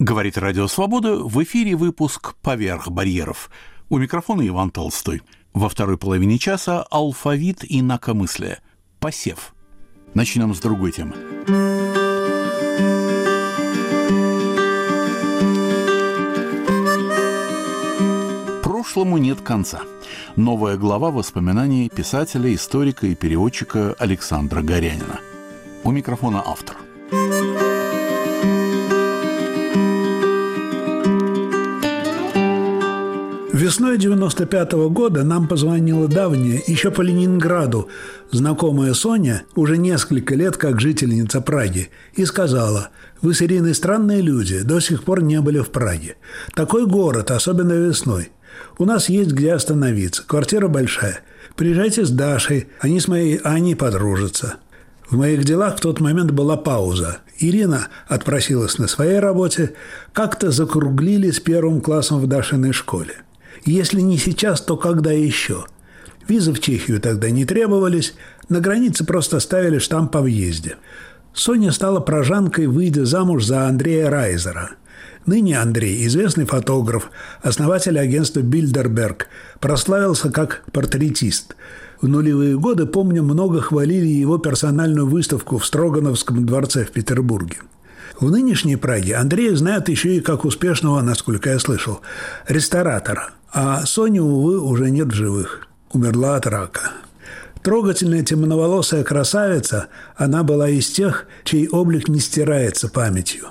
Говорит Радио Свобода, в эфире выпуск «Поверх барьеров». У микрофона Иван Толстой. Во второй половине часа алфавит и инакомыслие. Посев. Начнем с другой темы. Прошлому нет конца. Новая глава воспоминаний писателя, историка и переводчика Александра Горянина. У микрофона автор. Весной 95 -го года нам позвонила давняя, еще по Ленинграду, знакомая Соня, уже несколько лет как жительница Праги, и сказала, «Вы с Ириной странные люди, до сих пор не были в Праге. Такой город, особенно весной. У нас есть где остановиться, квартира большая. Приезжайте с Дашей, они с моей Аней подружатся». В моих делах в тот момент была пауза. Ирина отпросилась на своей работе, как-то закруглили с первым классом в Дашиной школе – если не сейчас, то когда еще? Визы в Чехию тогда не требовались, на границе просто ставили штамп по въезде. Соня стала прожанкой, выйдя замуж за Андрея Райзера. Ныне Андрей, известный фотограф, основатель агентства «Бильдерберг», прославился как портретист. В нулевые годы, помню, много хвалили его персональную выставку в Строгановском дворце в Петербурге. В нынешней Праге Андрея знают еще и как успешного, насколько я слышал, ресторатора – а Сони, увы, уже нет в живых. Умерла от рака. Трогательная темноволосая красавица, она была из тех, чей облик не стирается памятью.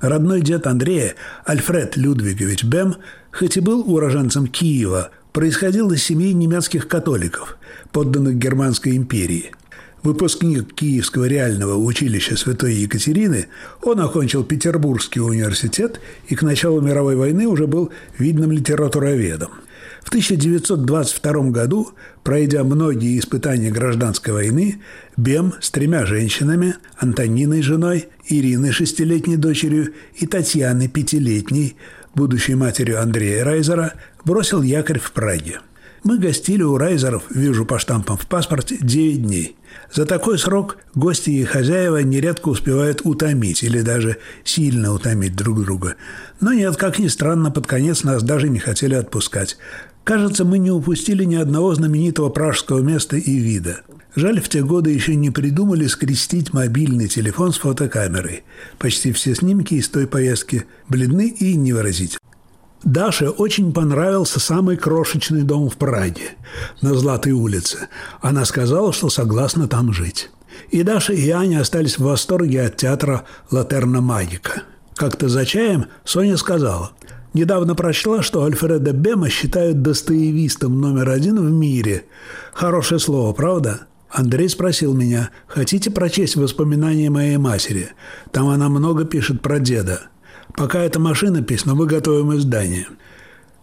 Родной дед Андрея, Альфред Людвигович Бем, хоть и был уроженцем Киева, происходил из семьи немецких католиков, подданных Германской империи – Выпускник Киевского реального училища Святой Екатерины, он окончил Петербургский университет и к началу мировой войны уже был видным литературоведом. В 1922 году, пройдя многие испытания гражданской войны, Бем с тремя женщинами, Антониной женой, Ириной шестилетней дочерью и Татьяной пятилетней, будущей матерью Андрея Райзера, бросил якорь в Праге. Мы гостили у Райзеров, вижу по штампам в паспорте, 9 дней. За такой срок гости и хозяева нередко успевают утомить или даже сильно утомить друг друга. Но нет, как ни странно, под конец нас даже не хотели отпускать. Кажется, мы не упустили ни одного знаменитого пражского места и вида. Жаль, в те годы еще не придумали скрестить мобильный телефон с фотокамерой. Почти все снимки из той поездки бледны и невыразительны. Даше очень понравился самый крошечный дом в Праге на Златой улице. Она сказала, что согласна там жить. И Даша и Аня остались в восторге от театра «Латерна Магика». Как-то за чаем Соня сказала, «Недавно прочла, что Альфреда Бема считают достоевистом номер один в мире. Хорошее слово, правда?» Андрей спросил меня, «Хотите прочесть воспоминания моей матери? Там она много пишет про деда». Пока эта машинопись, но мы готовим издание.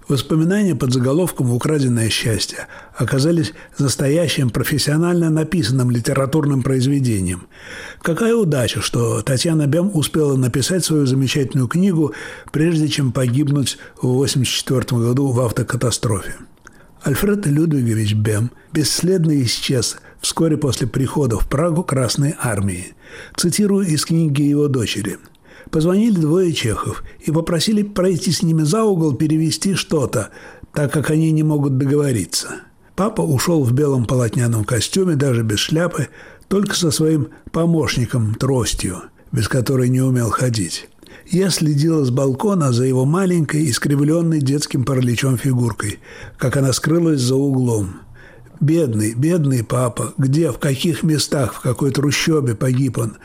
Воспоминания под заголовком «Украденное счастье» оказались настоящим профессионально написанным литературным произведением. Какая удача, что Татьяна Бем успела написать свою замечательную книгу, прежде чем погибнуть в 1984 году в автокатастрофе. Альфред Людвигович Бем бесследно исчез вскоре после прихода в Прагу Красной Армии. Цитирую из книги его дочери – Позвонили двое чехов и попросили пройти с ними за угол перевести что-то, так как они не могут договориться. Папа ушел в белом полотняном костюме, даже без шляпы, только со своим помощником тростью, без которой не умел ходить. Я следила с балкона за его маленькой, искривленной детским параличом фигуркой, как она скрылась за углом – Бедный, бедный папа. Где, в каких местах, в какой трущобе погиб он?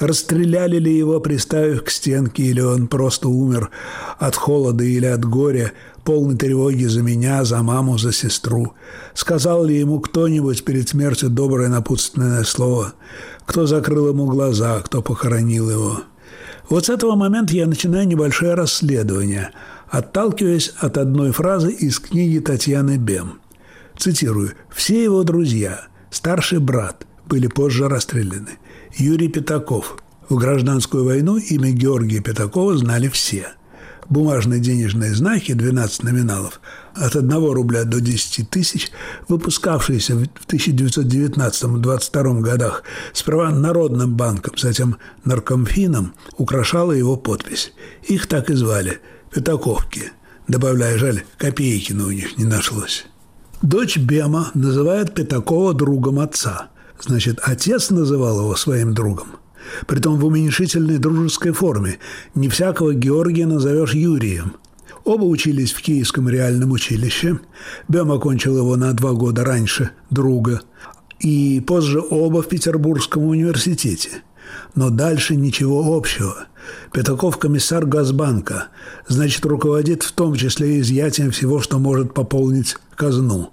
Расстреляли ли его, приставив к стенке, или он просто умер от холода или от горя, полной тревоги за меня, за маму, за сестру? Сказал ли ему кто-нибудь перед смертью доброе напутственное слово? Кто закрыл ему глаза, кто похоронил его? Вот с этого момента я начинаю небольшое расследование, отталкиваясь от одной фразы из книги Татьяны Бем – Цитирую. «Все его друзья, старший брат, были позже расстреляны. Юрий Пятаков. В гражданскую войну имя Георгия Пятакова знали все. бумажные денежные знаки 12 номиналов от 1 рубля до 10 тысяч, выпускавшиеся в 1919-22 годах сперва Народным банком, затем Наркомфином, украшала его подпись. Их так и звали – Пятаковки. Добавляя, жаль, копейки на у них не нашлось. Дочь Бема называет Пятакова другом отца. Значит, отец называл его своим другом. Притом в уменьшительной дружеской форме. Не всякого Георгия назовешь Юрием. Оба учились в Киевском реальном училище. Бем окончил его на два года раньше друга. И позже оба в Петербургском университете. Но дальше ничего общего. Пятаков – комиссар Газбанка, значит, руководит в том числе изъятием всего, что может пополнить казну.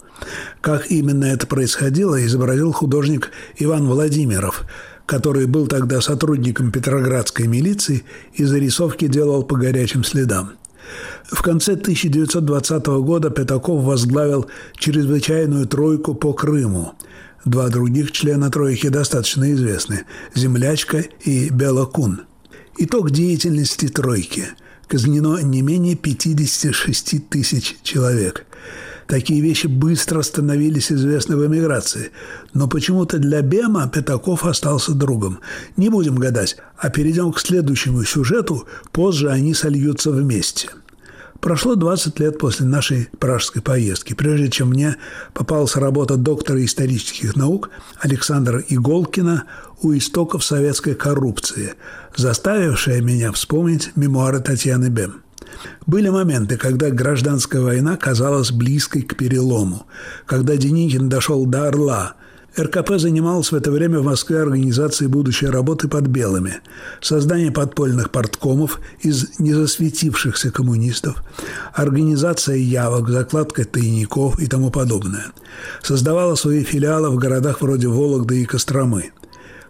Как именно это происходило, изобразил художник Иван Владимиров, который был тогда сотрудником Петроградской милиции и зарисовки делал по горячим следам. В конце 1920 года Пятаков возглавил чрезвычайную тройку по Крыму. Два других члена тройки достаточно известны – Землячка и Белокун. Итог деятельности тройки – казнено не менее 56 тысяч человек. Такие вещи быстро становились известны в эмиграции. Но почему-то для Бема Пятаков остался другом. Не будем гадать, а перейдем к следующему сюжету. Позже они сольются вместе – Прошло 20 лет после нашей пражской поездки, прежде чем мне попалась работа доктора исторических наук Александра Иголкина «У истоков советской коррупции», заставившая меня вспомнить мемуары Татьяны Бем. Были моменты, когда гражданская война казалась близкой к перелому, когда Деникин дошел до Орла – РКП занималась в это время в Москве организацией будущей работы под белыми, создание подпольных порткомов из незасветившихся коммунистов, организация явок, закладка тайников и тому подобное. Создавала свои филиалы в городах вроде Вологды и Костромы.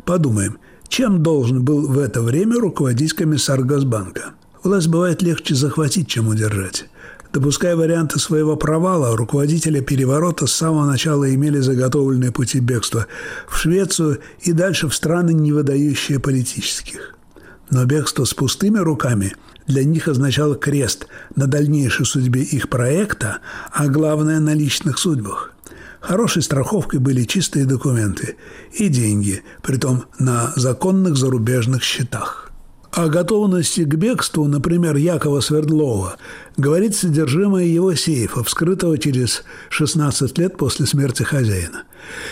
Подумаем, чем должен был в это время руководить комиссар Газбанка? Власть бывает легче захватить, чем удержать. Допуская варианты своего провала, руководители переворота с самого начала имели заготовленные пути бегства в Швецию и дальше в страны, не выдающие политических. Но бегство с пустыми руками для них означало крест на дальнейшей судьбе их проекта, а главное – на личных судьбах. Хорошей страховкой были чистые документы и деньги, притом на законных зарубежных счетах. О готовности к бегству, например, Якова Свердлова, говорит содержимое его сейфа, вскрытого через 16 лет после смерти хозяина.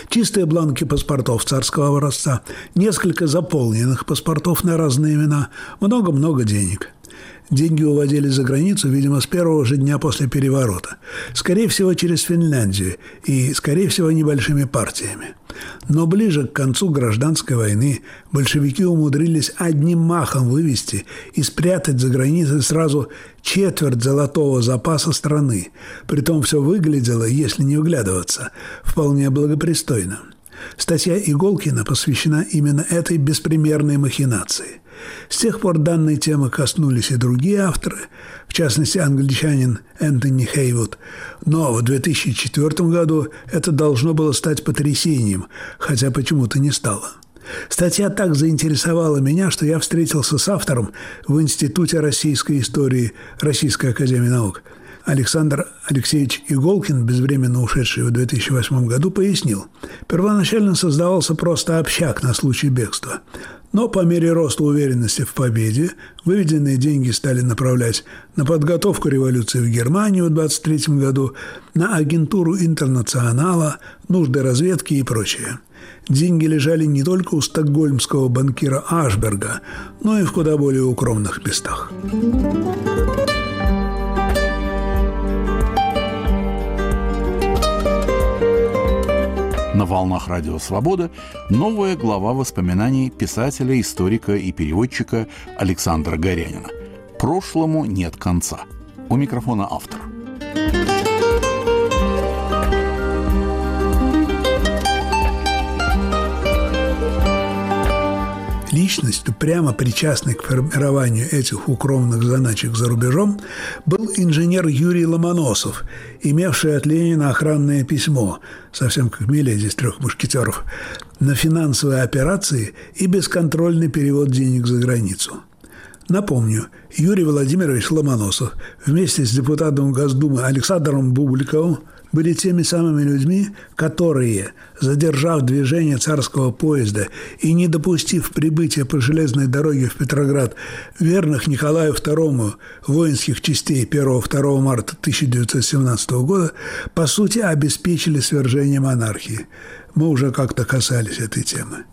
Чистые бланки паспортов царского образца, несколько заполненных паспортов на разные имена, много-много денег – Деньги уводили за границу, видимо, с первого же дня после переворота. Скорее всего, через Финляндию и, скорее всего, небольшими партиями. Но ближе к концу гражданской войны большевики умудрились одним махом вывести и спрятать за границей сразу четверть золотого запаса страны. Притом все выглядело, если не вглядываться, вполне благопристойно. Статья Иголкина посвящена именно этой беспримерной махинации – с тех пор данной темы коснулись и другие авторы, в частности, англичанин Энтони Хейвуд. Но в 2004 году это должно было стать потрясением, хотя почему-то не стало. Статья так заинтересовала меня, что я встретился с автором в Институте российской истории Российской академии наук. Александр Алексеевич Иголкин, безвременно ушедший в 2008 году, пояснил. Первоначально создавался просто общак на случай бегства. Но по мере роста уверенности в победе выведенные деньги стали направлять на подготовку революции в Германию в 23 году, на агентуру интернационала, нужды разведки и прочее. Деньги лежали не только у стокгольмского банкира Ашберга, но и в куда более укромных местах. На волнах Радио Свобода новая глава воспоминаний писателя, историка и переводчика Александра Горянина. Прошлому нет конца. У микрофона автор. Личностью, прямо причастной к формированию этих укромных заначек за рубежом, был инженер Юрий Ломоносов, имевший от Ленина охранное письмо, совсем как Миледи из «Трех мушкетеров», на финансовые операции и бесконтрольный перевод денег за границу. Напомню, Юрий Владимирович Ломоносов вместе с депутатом Госдумы Александром Бубликовым были теми самыми людьми, которые, задержав движение царского поезда и не допустив прибытия по железной дороге в Петроград верных Николаю II воинских частей 1-2 марта 1917 года, по сути обеспечили свержение монархии. Мы уже как-то касались этой темы.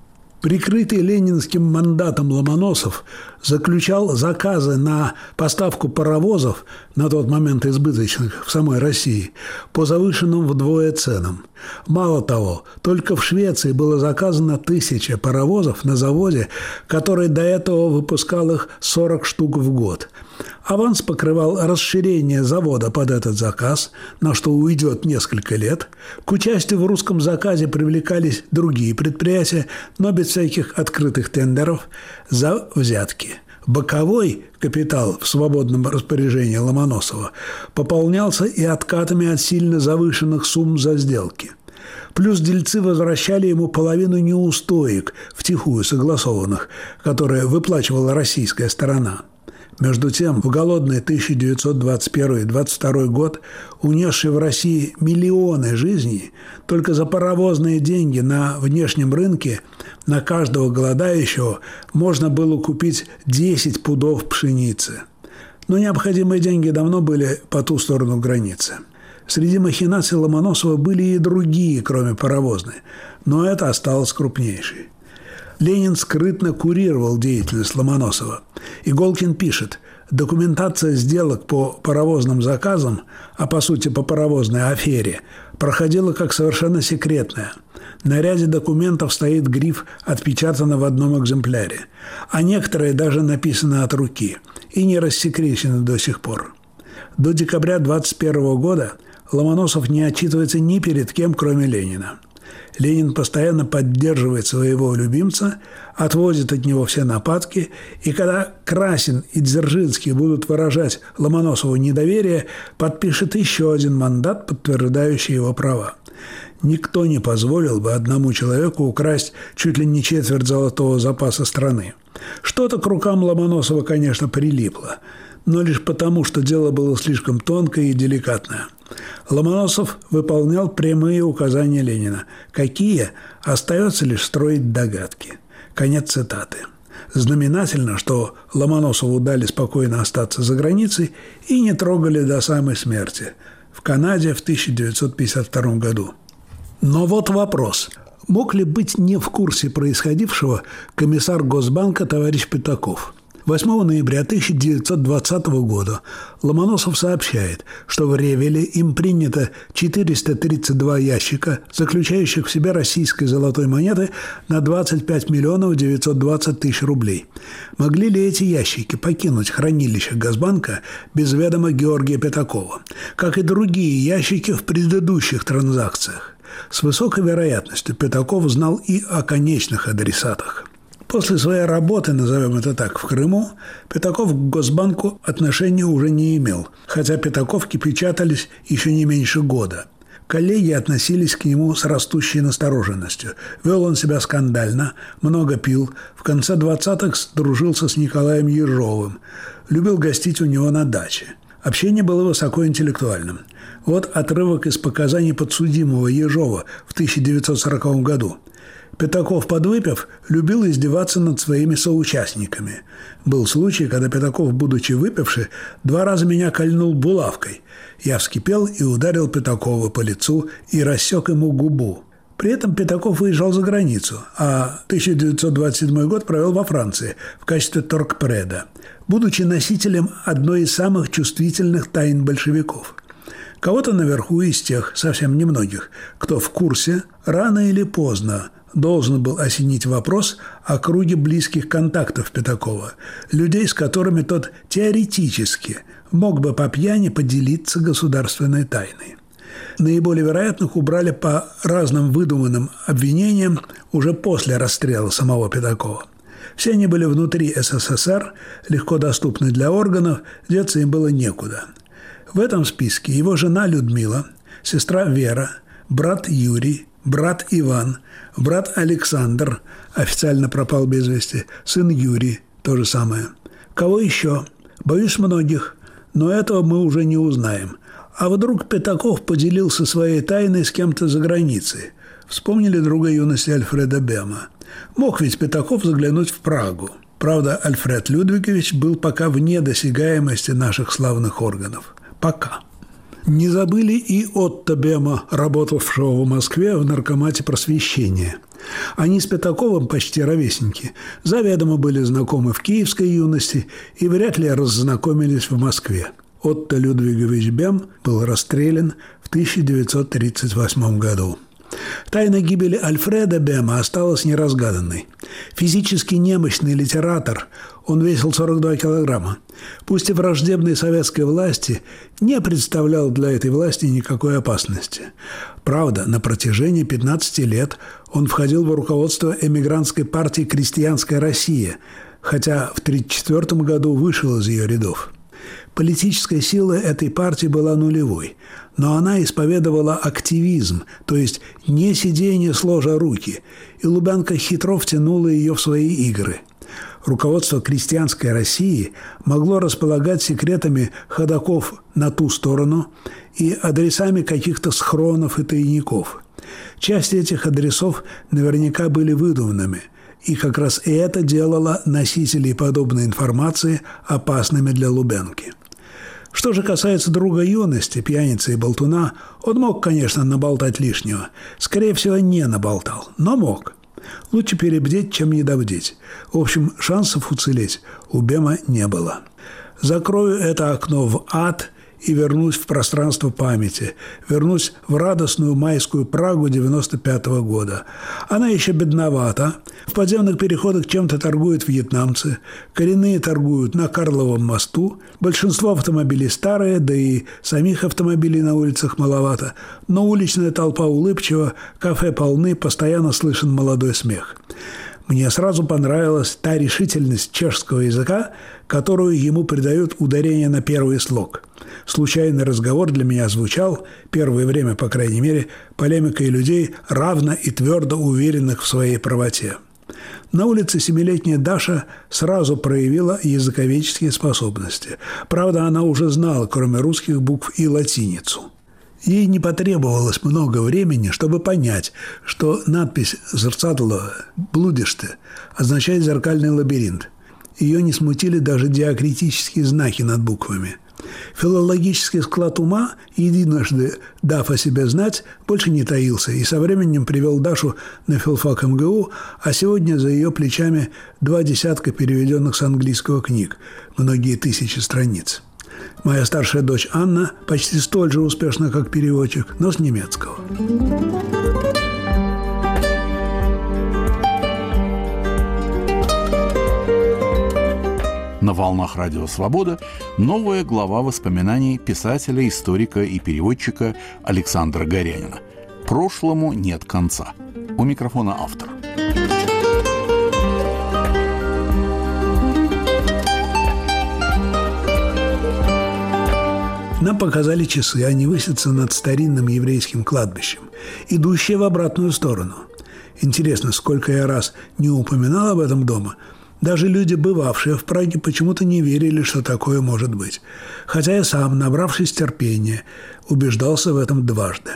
Прикрытый ленинским мандатом Ломоносов заключал заказы на поставку паровозов, на тот момент избыточных в самой России, по завышенным вдвое ценам. Мало того, только в Швеции было заказано тысяча паровозов на заводе, который до этого выпускал их 40 штук в год – Аванс покрывал расширение завода под этот заказ, на что уйдет несколько лет. К участию в русском заказе привлекались другие предприятия, но без всяких открытых тендеров за взятки. Боковой капитал в свободном распоряжении Ломоносова пополнялся и откатами от сильно завышенных сумм за сделки – Плюс дельцы возвращали ему половину неустоек, втихую согласованных, которые выплачивала российская сторона – между тем, в голодный 1921-22 год, унесший в России миллионы жизней, только за паровозные деньги на внешнем рынке на каждого голодающего можно было купить 10 пудов пшеницы. Но необходимые деньги давно были по ту сторону границы. Среди махинаций Ломоносова были и другие, кроме паровозной, но это осталось крупнейшей. Ленин скрытно курировал деятельность Ломоносова. Иголкин пишет, документация сделок по паровозным заказам, а по сути по паровозной афере, проходила как совершенно секретная. На ряде документов стоит гриф «Отпечатано в одном экземпляре», а некоторые даже написаны от руки и не рассекречены до сих пор. До декабря 21 года Ломоносов не отчитывается ни перед кем, кроме Ленина – Ленин постоянно поддерживает своего любимца, отводит от него все нападки, и когда Красин и Дзержинский будут выражать Ломоносову недоверие, подпишет еще один мандат, подтверждающий его права. Никто не позволил бы одному человеку украсть чуть ли не четверть золотого запаса страны. Что-то к рукам Ломоносова, конечно, прилипло, но лишь потому, что дело было слишком тонкое и деликатное – Ломоносов выполнял прямые указания Ленина. Какие? Остается лишь строить догадки. Конец цитаты. Знаменательно, что Ломоносову дали спокойно остаться за границей и не трогали до самой смерти в Канаде в 1952 году. Но вот вопрос. Мог ли быть не в курсе происходившего комиссар Госбанка товарищ Пятаков – 8 ноября 1920 года Ломоносов сообщает, что в Ревеле им принято 432 ящика, заключающих в себе российской золотой монеты на 25 миллионов 920 тысяч рублей. Могли ли эти ящики покинуть хранилище Газбанка без ведома Георгия Пятакова, как и другие ящики в предыдущих транзакциях? С высокой вероятностью Пятаков знал и о конечных адресатах – После своей работы, назовем это так, в Крыму, Пятаков к Госбанку отношения уже не имел, хотя Пятаковки печатались еще не меньше года. Коллеги относились к нему с растущей настороженностью. Вел он себя скандально, много пил, в конце 20-х дружился с Николаем Ежовым, любил гостить у него на даче. Общение было высокоинтеллектуальным. Вот отрывок из показаний подсудимого Ежова в 1940 году – Пятаков, подвыпив, любил издеваться над своими соучастниками. Был случай, когда Пятаков, будучи выпивший, два раза меня кольнул булавкой. Я вскипел и ударил Пятакова по лицу и рассек ему губу. При этом Пятаков выезжал за границу, а 1927 год провел во Франции в качестве торгпреда, будучи носителем одной из самых чувствительных тайн большевиков – Кого-то наверху из тех, совсем немногих, кто в курсе, рано или поздно должен был осенить вопрос о круге близких контактов Пятакова, людей, с которыми тот теоретически мог бы по пьяни поделиться государственной тайной. Наиболее вероятных убрали по разным выдуманным обвинениям уже после расстрела самого Пятакова. Все они были внутри СССР, легко доступны для органов, деться им было некуда. В этом списке его жена Людмила, сестра Вера, брат Юрий, брат Иван, брат Александр официально пропал без вести, сын Юрий – то же самое. Кого еще? Боюсь многих, но этого мы уже не узнаем. А вдруг Пятаков поделился своей тайной с кем-то за границей? Вспомнили друга юности Альфреда Бема. Мог ведь Пятаков заглянуть в Прагу. Правда, Альфред Людвигович был пока вне досягаемости наших славных органов. Пока. Не забыли и Отто Бема, работавшего в Москве в наркомате просвещения. Они с Пятаковым почти ровесники. Заведомо были знакомы в киевской юности и вряд ли раззнакомились в Москве. Отто Людвигович Бем был расстрелян в 1938 году. Тайна гибели Альфреда Бема осталась неразгаданной. Физически немощный литератор, он весил 42 килограмма, пусть и враждебной советской власти, не представлял для этой власти никакой опасности. Правда, на протяжении 15 лет он входил в руководство эмигрантской партии «Крестьянская Россия», хотя в 1934 году вышел из ее рядов. Политическая сила этой партии была нулевой, но она исповедовала активизм, то есть не сидение сложа руки, и Лубянка хитро втянула ее в свои игры. Руководство крестьянской России могло располагать секретами ходаков на ту сторону и адресами каких-то схронов и тайников. Часть этих адресов наверняка были выдуманными – и как раз это делало носителей подобной информации опасными для Лубенки. Что же касается друга юности, пьяницы и болтуна, он мог, конечно, наболтать лишнего. Скорее всего, не наболтал, но мог. Лучше перебдеть, чем недобдеть. В общем, шансов уцелеть у Бема не было. Закрою это окно в ад – и вернусь в пространство памяти, вернусь в радостную майскую Прагу 95 -го года. Она еще бедновата. В подземных переходах чем-то торгуют вьетнамцы, коренные торгуют на Карловом мосту, большинство автомобилей старые, да и самих автомобилей на улицах маловато, но уличная толпа улыбчива, кафе полны, постоянно слышен молодой смех. Мне сразу понравилась та решительность чешского языка, которую ему придают ударение на первый слог. Случайный разговор для меня звучал, первое время, по крайней мере, полемикой людей, равно и твердо уверенных в своей правоте. На улице семилетняя Даша сразу проявила языковедческие способности. Правда, она уже знала, кроме русских букв, и латиницу. Ей не потребовалось много времени, чтобы понять, что надпись «Зерцадло блудишь означает «зеркальный лабиринт». Ее не смутили даже диакритические знаки над буквами. Филологический склад ума, единожды дав о себе знать, больше не таился и со временем привел Дашу на филфак МГУ, а сегодня за ее плечами два десятка переведенных с английского книг, многие тысячи страниц. Моя старшая дочь Анна почти столь же успешна, как переводчик, но с немецкого. На волнах Радио Свобода новая глава воспоминаний писателя, историка и переводчика Александра Горянина. Прошлому нет конца. У микрофона автор. Нам показали часы, они высятся над старинным еврейским кладбищем, идущие в обратную сторону. Интересно, сколько я раз не упоминал об этом дома, даже люди, бывавшие в Праге, почему-то не верили, что такое может быть. Хотя я сам, набравшись терпения, убеждался в этом дважды.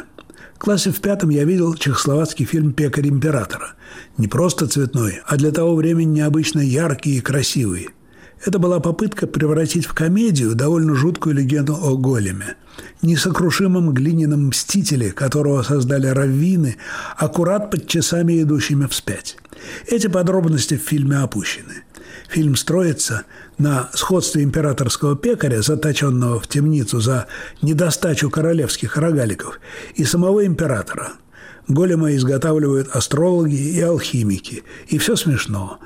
В классе в пятом я видел чехословацкий фильм «Пекарь императора». Не просто цветной, а для того времени необычно яркий и красивый. Это была попытка превратить в комедию довольно жуткую легенду о големе. Несокрушимом глиняном мстителе, которого создали раввины, аккурат под часами, идущими вспять. Эти подробности в фильме опущены. Фильм строится на сходстве императорского пекаря, заточенного в темницу за недостачу королевских рогаликов, и самого императора. Голема изготавливают астрологи и алхимики, и все смешно.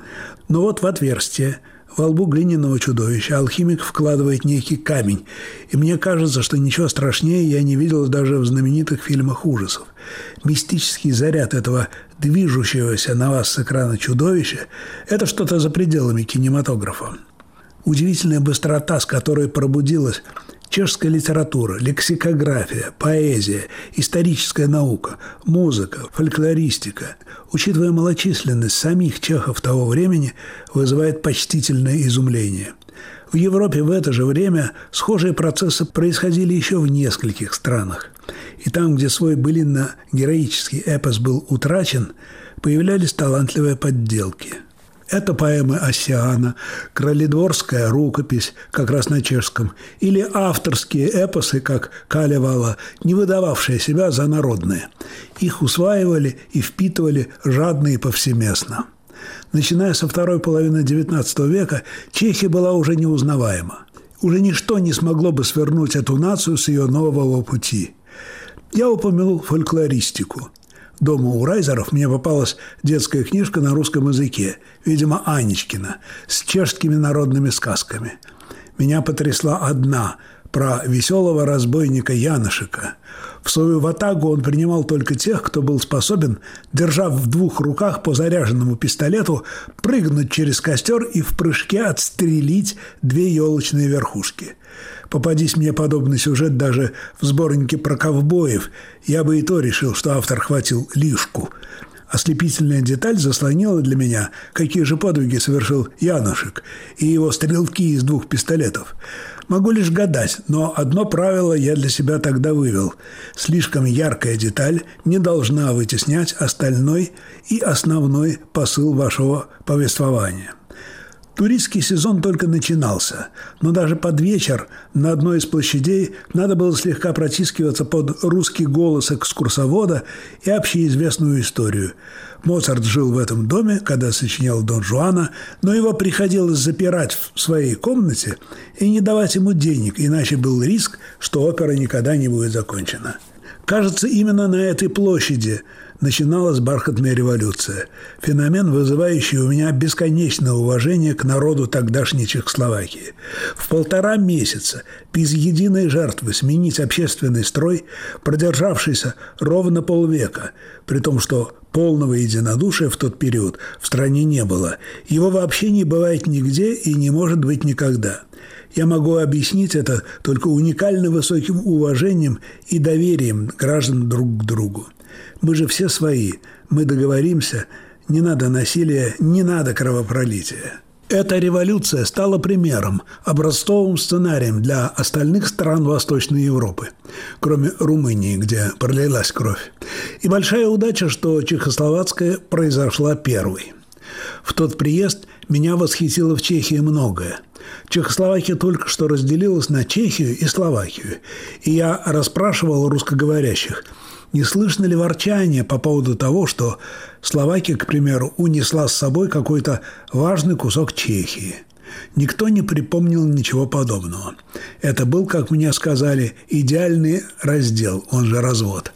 Но вот в отверстие – во лбу глиняного чудовища алхимик вкладывает некий камень, и мне кажется, что ничего страшнее я не видел даже в знаменитых фильмах ужасов. Мистический заряд этого движущегося на вас с экрана чудовища – это что-то за пределами кинематографа. Удивительная быстрота, с которой пробудилась чешская литература, лексикография, поэзия, историческая наука, музыка, фольклористика, учитывая малочисленность самих чехов того времени, вызывает почтительное изумление. В Европе в это же время схожие процессы происходили еще в нескольких странах. И там, где свой былинно-героический эпос был утрачен, появлялись талантливые подделки – это поэмы Осиана, кроледворская рукопись, как раз на чешском, или авторские эпосы, как Калевала, не выдававшие себя за народные. Их усваивали и впитывали жадно и повсеместно. Начиная со второй половины XIX века, Чехия была уже неузнаваема. Уже ничто не смогло бы свернуть эту нацию с ее нового пути. Я упомянул фольклористику – дома у Райзеров мне попалась детская книжка на русском языке, видимо, Анечкина, с чешскими народными сказками. Меня потрясла одна про веселого разбойника Янышика. В свою ватагу он принимал только тех, кто был способен, держав в двух руках по заряженному пистолету, прыгнуть через костер и в прыжке отстрелить две елочные верхушки. Попадись мне подобный сюжет даже в сборнике про ковбоев, я бы и то решил, что автор хватил лишку. Ослепительная деталь заслонила для меня, какие же подвиги совершил Янушек и его стрелки из двух пистолетов. Могу лишь гадать, но одно правило я для себя тогда вывел. Слишком яркая деталь не должна вытеснять остальной и основной посыл вашего повествования. Туристский сезон только начинался, но даже под вечер на одной из площадей надо было слегка протискиваться под русский голос экскурсовода и общеизвестную историю. Моцарт жил в этом доме, когда сочинял Дон Жуана, но его приходилось запирать в своей комнате и не давать ему денег, иначе был риск, что опера никогда не будет закончена. Кажется, именно на этой площади начиналась бархатная революция. Феномен, вызывающий у меня бесконечное уважение к народу тогдашней Чехословакии. В полтора месяца, без единой жертвы, сменить общественный строй, продержавшийся ровно полвека, при том, что полного единодушия в тот период в стране не было. Его вообще не бывает нигде и не может быть никогда. Я могу объяснить это только уникально высоким уважением и доверием граждан друг к другу. Мы же все свои, мы договоримся, не надо насилия, не надо кровопролития. Эта революция стала примером, образцовым сценарием для остальных стран Восточной Европы, кроме Румынии, где пролилась кровь. И большая удача, что Чехословацкая произошла первой. В тот приезд меня восхитило в Чехии многое. Чехословакия только что разделилась на Чехию и Словакию, и я расспрашивал русскоговорящих – не слышно ли ворчания по поводу того, что Словакия, к примеру, унесла с собой какой-то важный кусок Чехии? Никто не припомнил ничего подобного. Это был, как мне сказали, идеальный раздел, он же развод.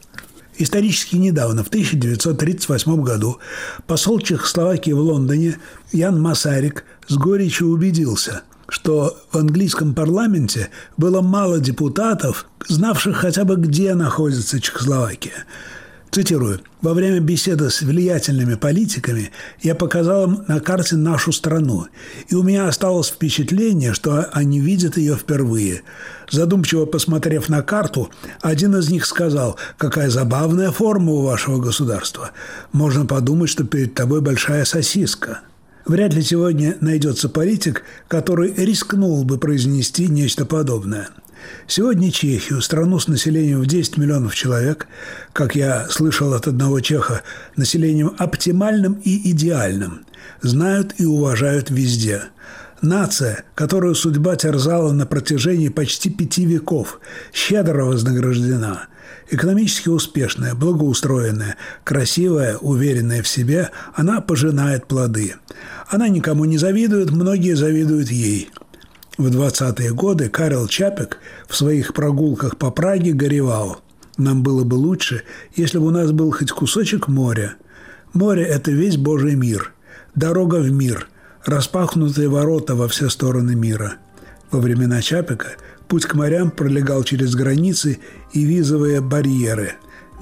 Исторически недавно, в 1938 году, посол Чехословакии в Лондоне Ян Масарик с горечью убедился – что в английском парламенте было мало депутатов, знавших хотя бы, где находится Чехословакия. Цитирую. «Во время беседы с влиятельными политиками я показал им на карте нашу страну, и у меня осталось впечатление, что они видят ее впервые. Задумчиво посмотрев на карту, один из них сказал, какая забавная форма у вашего государства. Можно подумать, что перед тобой большая сосиска». Вряд ли сегодня найдется политик, который рискнул бы произнести нечто подобное. Сегодня Чехию, страну с населением в 10 миллионов человек, как я слышал от одного чеха, населением оптимальным и идеальным, знают и уважают везде. Нация, которую судьба терзала на протяжении почти пяти веков, щедро вознаграждена – Экономически успешная, благоустроенная, красивая, уверенная в себе, она пожинает плоды. Она никому не завидует, многие завидуют ей. В 20-е годы Карел Чапек в своих прогулках по Праге горевал. Нам было бы лучше, если бы у нас был хоть кусочек моря. Море – это весь Божий мир. Дорога в мир. Распахнутые ворота во все стороны мира. Во времена Чапека – Путь к морям пролегал через границы и визовые барьеры.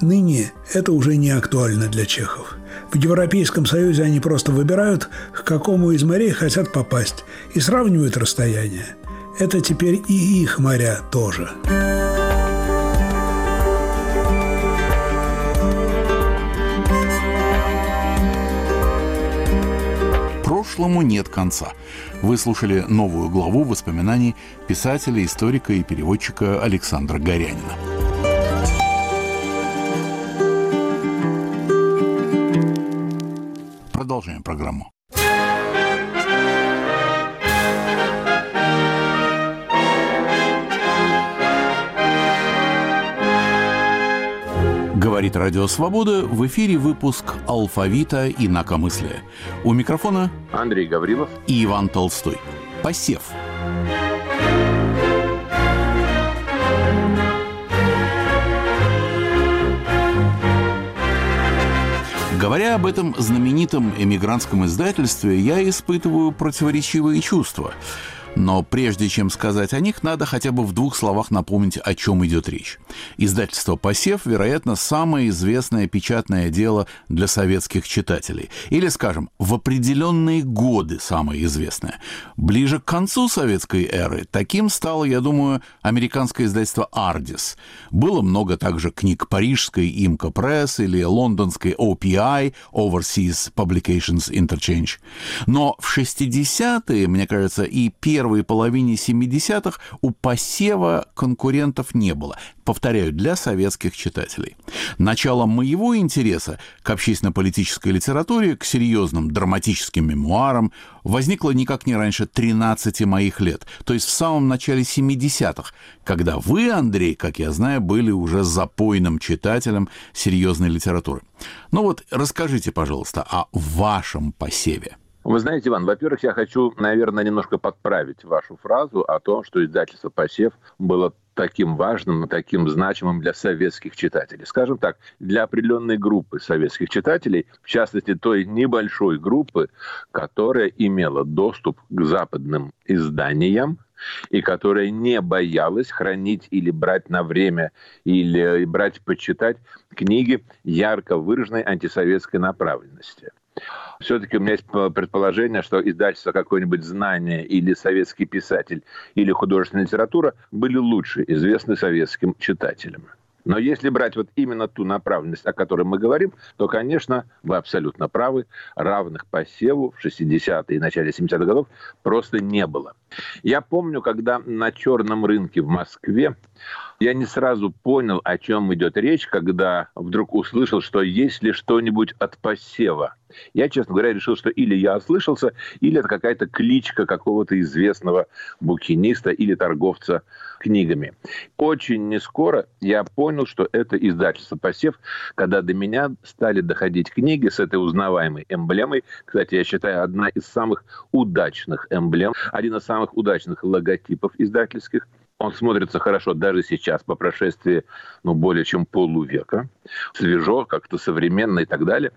Ныне это уже не актуально для чехов. В Европейском Союзе они просто выбирают, к какому из морей хотят попасть, и сравнивают расстояние. Это теперь и их моря тоже. Прошлому нет конца. Вы слушали новую главу воспоминаний писателя, историка и переводчика Александра Горянина. Продолжаем программу. Говорит Радио Свобода. В эфире выпуск «Алфавита и инакомыслия». У микрофона Андрей Гаврилов и Иван Толстой. Посев. Говоря об этом знаменитом эмигрантском издательстве, я испытываю противоречивые чувства – но прежде чем сказать о них, надо хотя бы в двух словах напомнить, о чем идет речь. Издательство «Посев», вероятно, самое известное печатное дело для советских читателей. Или, скажем, в определенные годы самое известное. Ближе к концу советской эры таким стало, я думаю, американское издательство «Ардис». Было много также книг парижской «Имка Пресс» или лондонской OPI Overseas Publications Interchange. Но в 60-е, мне кажется, и первые первой половине 70-х у посева конкурентов не было. Повторяю, для советских читателей. Начало моего интереса к общественно-политической литературе, к серьезным драматическим мемуарам возникло никак не раньше 13 моих лет, то есть в самом начале 70-х, когда вы, Андрей, как я знаю, были уже запойным читателем серьезной литературы. Ну вот, расскажите, пожалуйста, о вашем посеве. Вы знаете, Иван, во-первых, я хочу, наверное, немножко подправить вашу фразу о том, что издательство «Посев» было таким важным и таким значимым для советских читателей. Скажем так, для определенной группы советских читателей, в частности той небольшой группы, которая имела доступ к западным изданиям, и которая не боялась хранить или брать на время, или брать почитать книги ярко выраженной антисоветской направленности – все-таки у меня есть предположение, что издательство какое-нибудь «Знание» или «Советский писатель» или «Художественная литература» были лучше известны советским читателям. Но если брать вот именно ту направленность, о которой мы говорим, то, конечно, вы абсолютно правы, равных по севу в 60-е и начале 70-х годов просто не было. Я помню, когда на черном рынке в Москве я не сразу понял, о чем идет речь, когда вдруг услышал, что есть ли что-нибудь от посева. Я, честно говоря, решил, что или я ослышался, или это какая-то кличка какого-то известного букиниста или торговца книгами. Очень не скоро я понял, что это издательство «Посев», когда до меня стали доходить книги с этой узнаваемой эмблемой. Кстати, я считаю, одна из самых удачных эмблем, один из самых удачных логотипов издательских – он смотрится хорошо даже сейчас, по прошествии ну, более чем полувека. Свежо, как-то современно и так далее.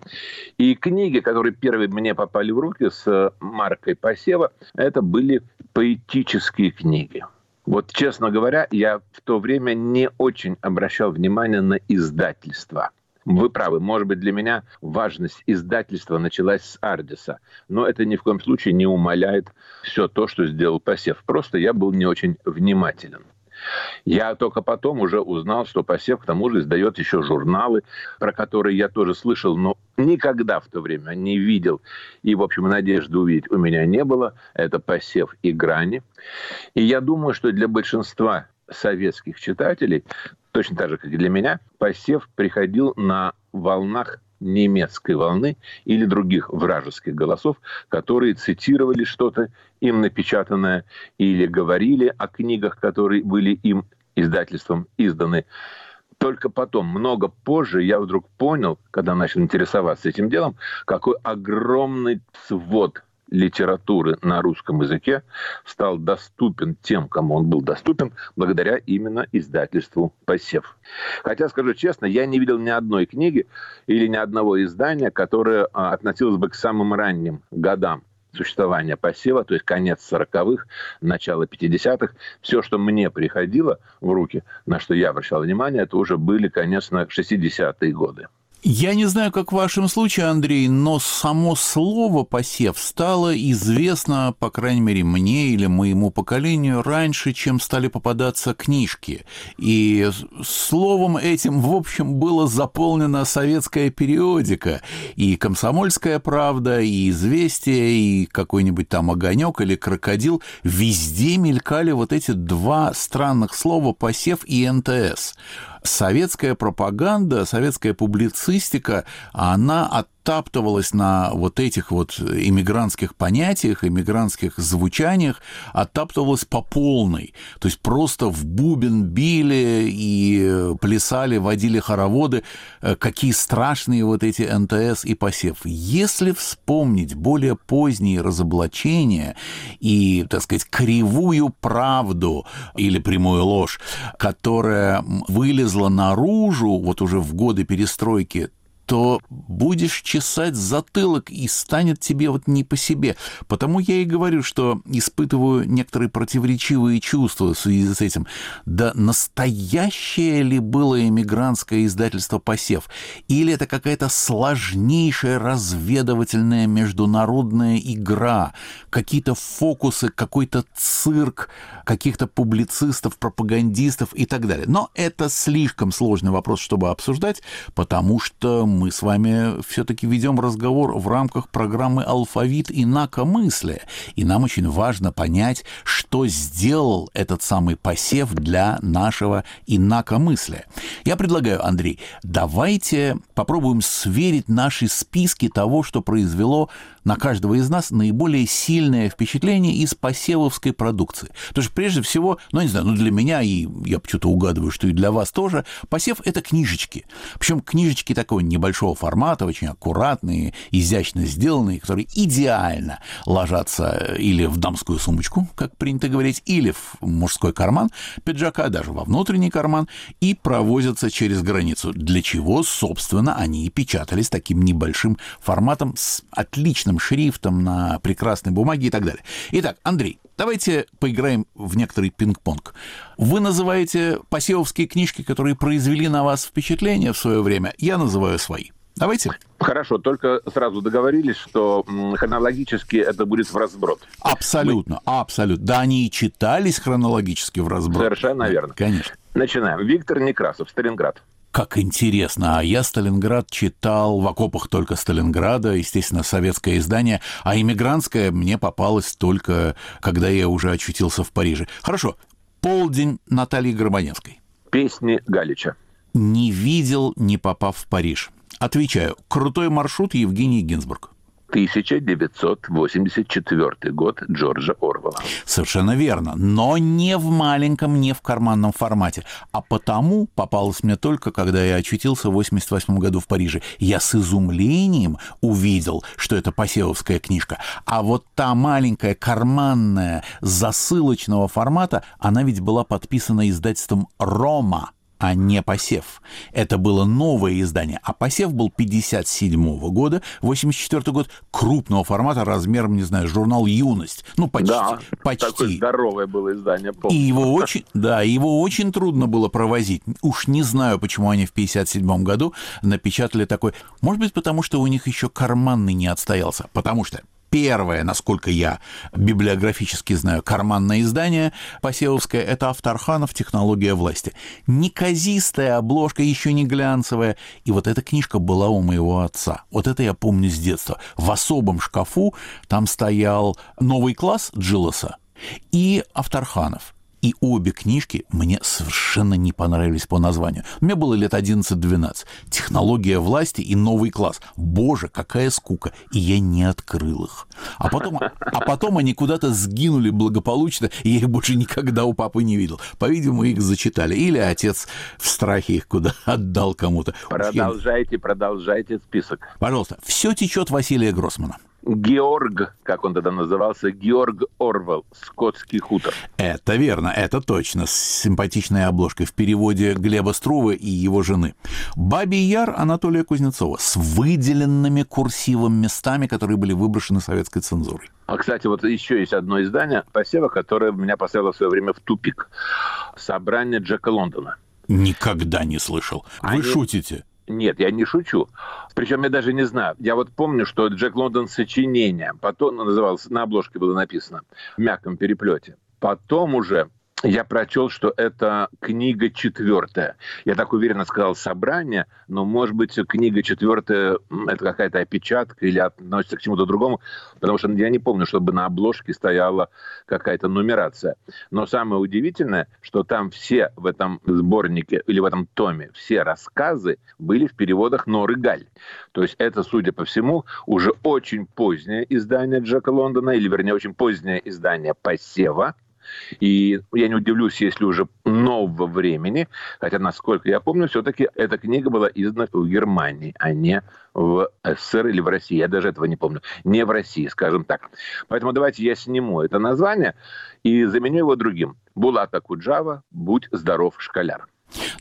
И книги, которые первые мне попали в руки с маркой посева, это были поэтические книги. Вот, честно говоря, я в то время не очень обращал внимание на издательство. Вы правы, может быть, для меня важность издательства началась с Ардиса, но это ни в коем случае не умаляет все то, что сделал посев. Просто я был не очень внимателен. Я только потом уже узнал, что посев к тому же издает еще журналы, про которые я тоже слышал, но никогда в то время не видел. И, в общем, надежды увидеть у меня не было. Это посев и грани. И я думаю, что для большинства советских читателей, точно так же, как и для меня, посев приходил на волнах немецкой волны или других вражеских голосов, которые цитировали что-то им напечатанное или говорили о книгах, которые были им издательством изданы. Только потом, много позже, я вдруг понял, когда начал интересоваться этим делом, какой огромный свод литературы на русском языке стал доступен тем, кому он был доступен, благодаря именно издательству «Посев». Хотя, скажу честно, я не видел ни одной книги или ни одного издания, которое а, относилось бы к самым ранним годам существования посева, то есть конец 40-х, начало 50-х. Все, что мне приходило в руки, на что я обращал внимание, это уже были, конечно, 60-е годы. Я не знаю, как в вашем случае, Андрей, но само слово «посев» стало известно, по крайней мере, мне или моему поколению раньше, чем стали попадаться книжки. И словом этим, в общем, было заполнена советская периодика. И «Комсомольская правда», и «Известия», и какой-нибудь там «Огонек» или «Крокодил». Везде мелькали вот эти два странных слова «посев» и «НТС» советская пропаганда, советская публицистика, она от оттаптывалась на вот этих вот иммигрантских понятиях, иммигрантских звучаниях, оттаптывалась по полной. То есть просто в бубен били и плясали, водили хороводы, э, какие страшные вот эти НТС и посев. Если вспомнить более поздние разоблачения и, так сказать, кривую правду или прямую ложь, которая вылезла наружу вот уже в годы перестройки, то будешь чесать затылок и станет тебе вот не по себе. Потому я и говорю, что испытываю некоторые противоречивые чувства в связи с этим. Да настоящее ли было эмигрантское издательство «Посев»? Или это какая-то сложнейшая разведывательная международная игра, какие-то фокусы, какой-то цирк каких-то публицистов, пропагандистов и так далее. Но это слишком сложный вопрос, чтобы обсуждать, потому что мы с вами все-таки ведем разговор в рамках программы «Алфавит инакомыслия», и нам очень важно понять, что сделал этот самый посев для нашего инакомыслия. Я предлагаю, Андрей, давайте попробуем сверить наши списки того, что произвело на каждого из нас наиболее сильное впечатление из посевовской продукции. Потому что прежде всего, ну, не знаю, ну, для меня, и я почему-то угадываю, что и для вас тоже, посев — это книжечки. Причем книжечки такого небольшого формата, очень аккуратные, изящно сделанные, которые идеально ложатся или в дамскую сумочку, как принято говорить, или в мужской карман пиджака, даже во внутренний карман, и провозятся через границу. Для чего, собственно, они и печатались таким небольшим форматом с отличным шрифтом на прекрасной бумаге и так далее. Итак, Андрей, давайте поиграем в некоторый пинг-понг. Вы называете посевовские книжки, которые произвели на вас впечатление в свое время, я называю свои. Давайте. Хорошо, только сразу договорились, что хронологически это будет в разброд. Абсолютно, Мы... абсолютно. Да, они и читались хронологически в разброд. Совершенно да, верно. Конечно. Начинаем. Виктор Некрасов, Сталинград. Как интересно. А я Сталинград читал в окопах только Сталинграда, естественно, советское издание, а иммигрантское мне попалось только, когда я уже очутился в Париже. Хорошо. Полдень Натальи Горбаневской. Песни Галича. Не видел, не попав в Париж. Отвечаю. Крутой маршрут Евгений Гинзбург. 1984 год Джорджа Орвелла. Совершенно верно. Но не в маленьком, не в карманном формате. А потому попалось мне только, когда я очутился в 88 году в Париже. Я с изумлением увидел, что это посевовская книжка. А вот та маленькая карманная засылочного формата, она ведь была подписана издательством «Рома» а не посев. Это было новое издание, а посев был 57 года, 84 год, крупного формата, размером, не знаю, журнал «Юность». Ну, почти. Да, почти. такое здоровое было издание, помню. И его очень, да, его очень трудно было провозить. Уж не знаю, почему они в 57 году напечатали такой. Может быть, потому что у них еще карманный не отстоялся. Потому что первое, насколько я библиографически знаю, карманное издание Посевовское — это Авторханов «Технология власти». Неказистая обложка, еще не глянцевая. И вот эта книжка была у моего отца. Вот это я помню с детства. В особом шкафу там стоял новый класс Джилоса и Авторханов. И обе книжки мне совершенно не понравились по названию. Мне было лет 11-12. «Технология власти» и «Новый класс». Боже, какая скука. И я не открыл их. А потом, а потом они куда-то сгинули благополучно, и я их больше никогда у папы не видел. По-видимому, их зачитали. Или отец в страхе их куда отдал кому-то. Продолжайте, продолжайте список. Пожалуйста. «Все течет» Василия Гроссмана. Георг, как он тогда назывался, Георг Орвел, «Скотский хутор». Это верно, это точно, с симпатичной обложкой в переводе Глеба Струвы и его жены. «Бабий Яр» Анатолия Кузнецова с выделенными курсивом местами, которые были выброшены советской цензурой. А, кстати, вот еще есть одно издание посева, которое меня поставило в свое время в тупик. «Собрание Джека Лондона». Никогда не слышал. Вы Они... шутите? Нет, я не шучу. Причем я даже не знаю. Я вот помню, что Джек Лондон сочинение, потом называлось, на обложке было написано в мягком переплете. Потом уже я прочел, что это книга четвертая. Я так уверенно сказал собрание, но, может быть, книга четвертая – это какая-то опечатка или относится к чему-то другому, потому что я не помню, чтобы на обложке стояла какая-то нумерация. Но самое удивительное, что там все в этом сборнике или в этом томе, все рассказы были в переводах Норы Галь. То есть это, судя по всему, уже очень позднее издание Джека Лондона, или, вернее, очень позднее издание «Посева», и я не удивлюсь, если уже нового времени, хотя, насколько я помню, все-таки эта книга была издана в Германии, а не в СССР или в России. Я даже этого не помню. Не в России, скажем так. Поэтому давайте я сниму это название и заменю его другим. Булата Куджава «Будь здоров, школяр».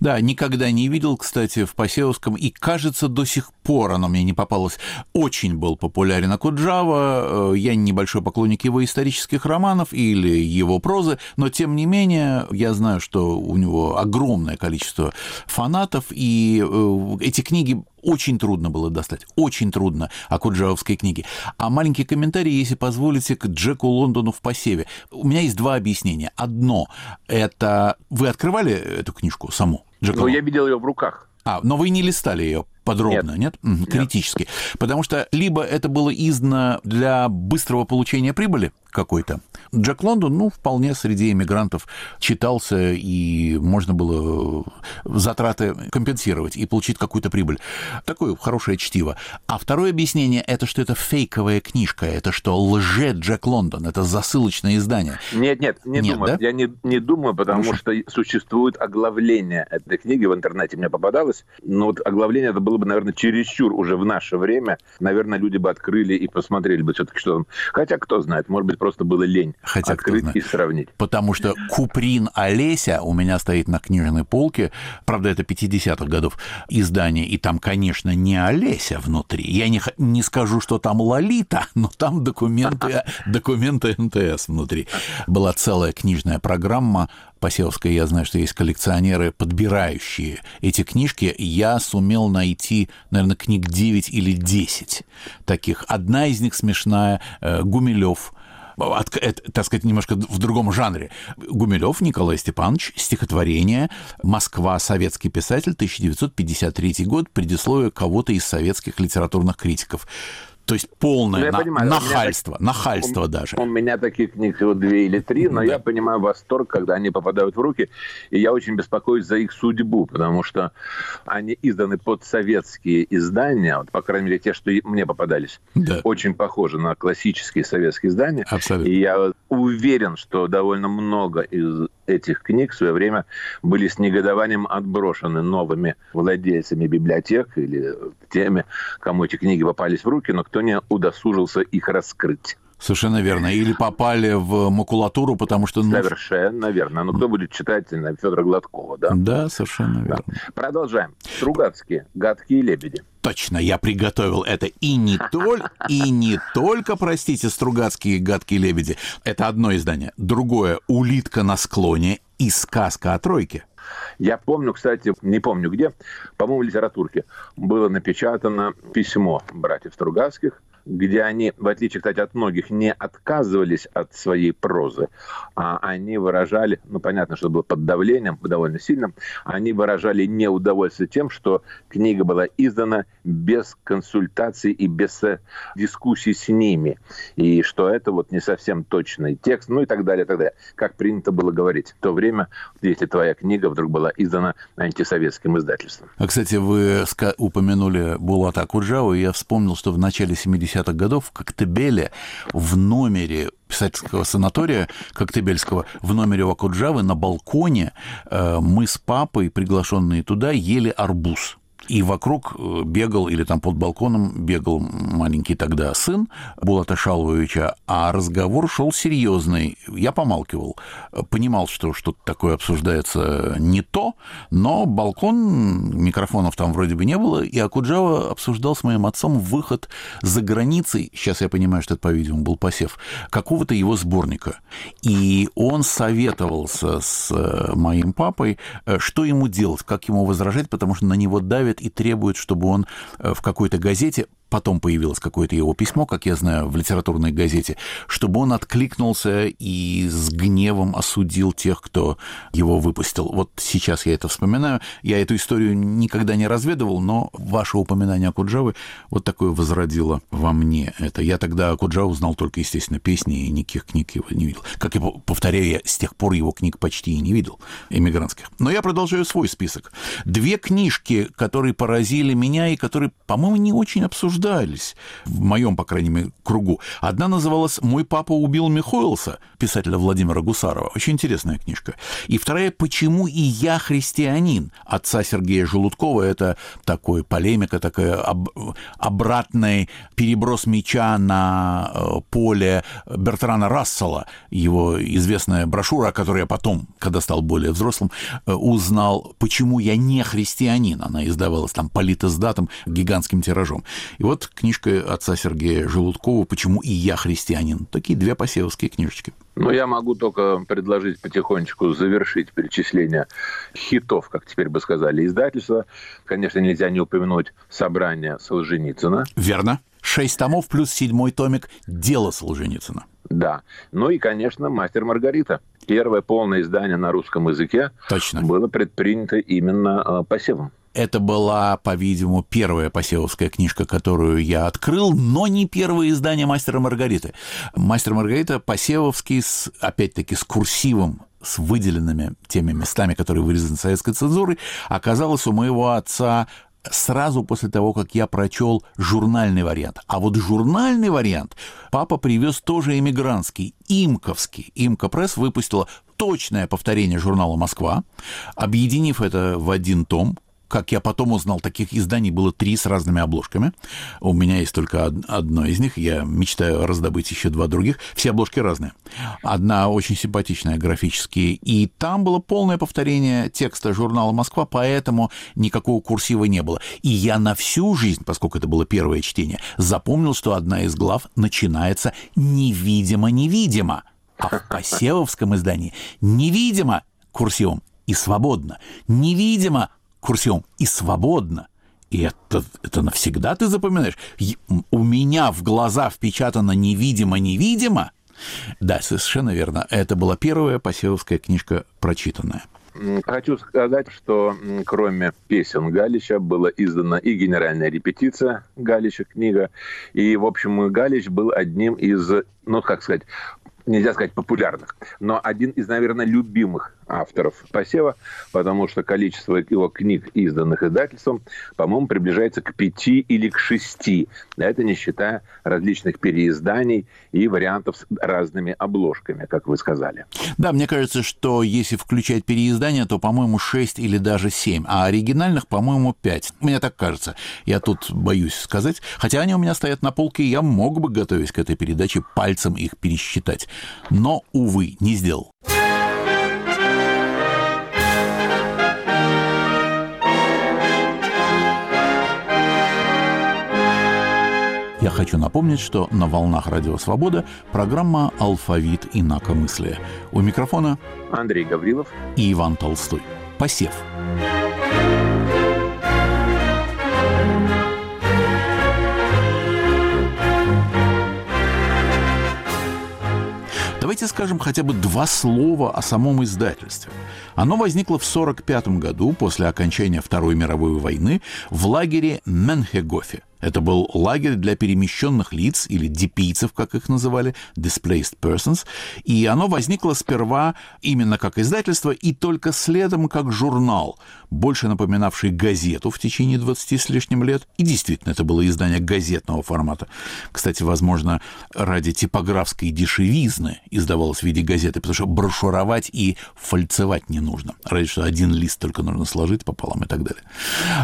Да, никогда не видел, кстати, в Посеовском, и, кажется, до сих пор оно мне не попалось. Очень был популярен Акуджава, э, я небольшой поклонник его исторических романов или его прозы, но, тем не менее, я знаю, что у него огромное количество фанатов, и э, эти книги очень трудно было достать, очень трудно акуджавовской книги. А маленький комментарий, если позволите, к Джеку Лондону в посеве. У меня есть два объяснения. Одно – это... Вы открывали эту книжку саму? Джека ну, я видел ее в руках. А, но вы не листали ее подробно, нет? нет? Критически. Нет. Потому что либо это было издано для быстрого получения прибыли какой-то. Джек Лондон, ну, вполне среди иммигрантов читался, и можно было затраты компенсировать и получить какую-то прибыль. Такое хорошее чтиво. А второе объяснение – это что это фейковая книжка, это что лже Джек Лондон, это засылочное издание. Нет, нет, не нет, думаю. Да? Я не, не думаю, потому Хорошо. что существует оглавление этой книги в интернете, мне попадалось. Но вот оглавление это было было бы, наверное, чересчур уже в наше время. Наверное, люди бы открыли и посмотрели бы все-таки, что там. Хотя, кто знает, может быть, просто было лень Хотя, открыть и сравнить. Потому что Куприн Олеся у меня стоит на книжной полке. Правда, это 50-х годов издание, и там, конечно, не Олеся внутри. Я не, не скажу, что там Лолита, но там документы, документы НТС внутри. Была целая книжная программа Посевская, я знаю, что есть коллекционеры, подбирающие эти книжки. Я сумел найти, наверное, книг 9 или 10 таких. Одна из них смешная, э, Гумилев, от, это, так сказать, немножко в другом жанре. Гумилев Николай Степанович, стихотворение «Москва. Советский писатель. 1953 год. Предисловие кого-то из советских литературных критиков». То есть полное ну, на, понимаю, нахальство, так, нахальство у, даже. У меня таких книг всего две или три, но да. я понимаю восторг, когда они попадают в руки, и я очень беспокоюсь за их судьбу, потому что они изданы под советские издания, вот, по крайней мере, те, что мне попадались, да. очень похожи на классические советские издания. Абсолютно. И я уверен, что довольно много из этих книг в свое время были с негодованием отброшены новыми владельцами библиотек или теми, кому эти книги попались в руки, но кто не удосужился их раскрыть. Совершенно верно. Или попали в макулатуру, потому что... Ну... Совершенно верно. Ну, кто будет читать Федора Гладкова, да? Да, совершенно верно. Да. Продолжаем. Стругацкие, гадкие лебеди. Точно, я приготовил это. И не, толь... и не только, простите, Стругацкие гадкие лебеди. Это одно издание. Другое — «Улитка на склоне» и «Сказка о тройке». Я помню, кстати, не помню где, по-моему, в литературке было напечатано письмо братьев Стругацких где они, в отличие, кстати, от многих, не отказывались от своей прозы, а они выражали, ну, понятно, что было под давлением, довольно сильным, они выражали неудовольствие тем, что книга была издана без консультаций и без э, дискуссий с ними, и что это вот не совсем точный текст, ну и так далее, и так далее, как принято было говорить в то время, если твоя книга вдруг была издана антисоветским издательством. А, кстати, вы упомянули Булата Акуджаву, и я вспомнил, что в начале 70 70-х годов в Коктебеле в номере писательского санатория Коктебельского в номере у Акуджавы на балконе э, мы с папой, приглашенные туда, ели арбуз и вокруг э, бегал, или там под балконом бегал маленький тогда сын Булата Шалвовича, а разговор шел серьезный. Я помалкивал, понимал, что что-то такое обсуждается не то, но балкон, микрофонов там вроде бы не было, и Акуджава обсуждал с моим отцом выход за границей, сейчас я понимаю, что это, по-видимому, был посев, какого-то его сборника. И он советовался с э, моим папой, э, что ему делать, как ему возражать, потому что на него давит и требует, чтобы он э, в какой-то газете потом появилось какое-то его письмо, как я знаю, в литературной газете, чтобы он откликнулся и с гневом осудил тех, кто его выпустил. Вот сейчас я это вспоминаю. Я эту историю никогда не разведывал, но ваше упоминание о Куджаве вот такое возродило во мне это. Я тогда о Куджаву знал только, естественно, песни, и никаких книг его не видел. Как я повторяю, я с тех пор его книг почти и не видел, эмигрантских. Но я продолжаю свой список. Две книжки, которые поразили меня и которые, по-моему, не очень обсуждали обсуждались, в моем, по крайней мере, кругу. Одна называлась «Мой папа убил Михоэлса», писателя Владимира Гусарова. Очень интересная книжка. И вторая «Почему и я христианин» отца Сергея Желудкова. Это такой полемика, такой об, обратный переброс мяча на э, поле Бертрана Рассела, его известная брошюра, которую я потом, когда стал более взрослым, э, узнал, почему я не христианин. Она издавалась там политиздатом, гигантским тиражом. И вот книжка отца Сергея Желудкова «Почему и я христианин». Такие две посевские книжечки. Ну, я могу только предложить потихонечку завершить перечисление хитов, как теперь бы сказали, издательства. Конечно, нельзя не упомянуть собрание Солженицына. Верно. Шесть томов плюс седьмой томик «Дело Солженицына». Да. Ну и, конечно, «Мастер Маргарита». Первое полное издание на русском языке Точно. было предпринято именно э, посевом. Это была, по-видимому, первая посевовская книжка, которую я открыл, но не первое издание «Мастера Маргариты». «Мастер Маргарита» посевовский, с, опять-таки, с курсивом с выделенными теми местами, которые вырезаны советской цензурой, оказалось у моего отца сразу после того, как я прочел журнальный вариант. А вот журнальный вариант папа привез тоже эмигрантский, имковский. Имка Пресс выпустила точное повторение журнала «Москва», объединив это в один том, как я потом узнал, таких изданий было три с разными обложками. У меня есть только одно из них. Я мечтаю раздобыть еще два других. Все обложки разные. Одна очень симпатичная графически. И там было полное повторение текста журнала «Москва», поэтому никакого курсива не было. И я на всю жизнь, поскольку это было первое чтение, запомнил, что одна из глав начинается «невидимо-невидимо». А в Посевовском издании «невидимо» курсивом и свободно, невидимо курсивом и свободно. И это, это навсегда ты запоминаешь. У меня в глаза впечатано невидимо-невидимо. Да, совершенно верно. Это была первая посевовская книжка прочитанная. Хочу сказать, что кроме песен Галича была издана и генеральная репетиция Галича книга. И, в общем, Галич был одним из, ну, как сказать, нельзя сказать популярных, но один из, наверное, любимых авторов посева, потому что количество его книг, изданных издательством, по-моему, приближается к пяти или к шести. Это не считая различных переизданий и вариантов с разными обложками, как вы сказали. Да, мне кажется, что если включать переиздания, то, по-моему, шесть или даже семь, а оригинальных, по-моему, пять. Мне так кажется. Я тут боюсь сказать. Хотя они у меня стоят на полке, и я мог бы, готовясь к этой передаче, пальцем их пересчитать. Но, увы, не сделал. Я хочу напомнить, что на волнах Радио Свобода программа «Алфавит инакомыслия». У микрофона Андрей Гаврилов и Иван Толстой. Посев. Давайте скажем хотя бы два слова о самом издательстве. Оно возникло в 1945 году после окончания Второй мировой войны в лагере Менхегофе – это был лагерь для перемещенных лиц, или дипийцев, как их называли, displaced persons, и оно возникло сперва именно как издательство и только следом как журнал, больше напоминавший газету в течение 20 с лишним лет. И действительно, это было издание газетного формата. Кстати, возможно, ради типографской дешевизны издавалось в виде газеты, потому что брошюровать и фальцевать не нужно. Ради что один лист только нужно сложить пополам и так далее.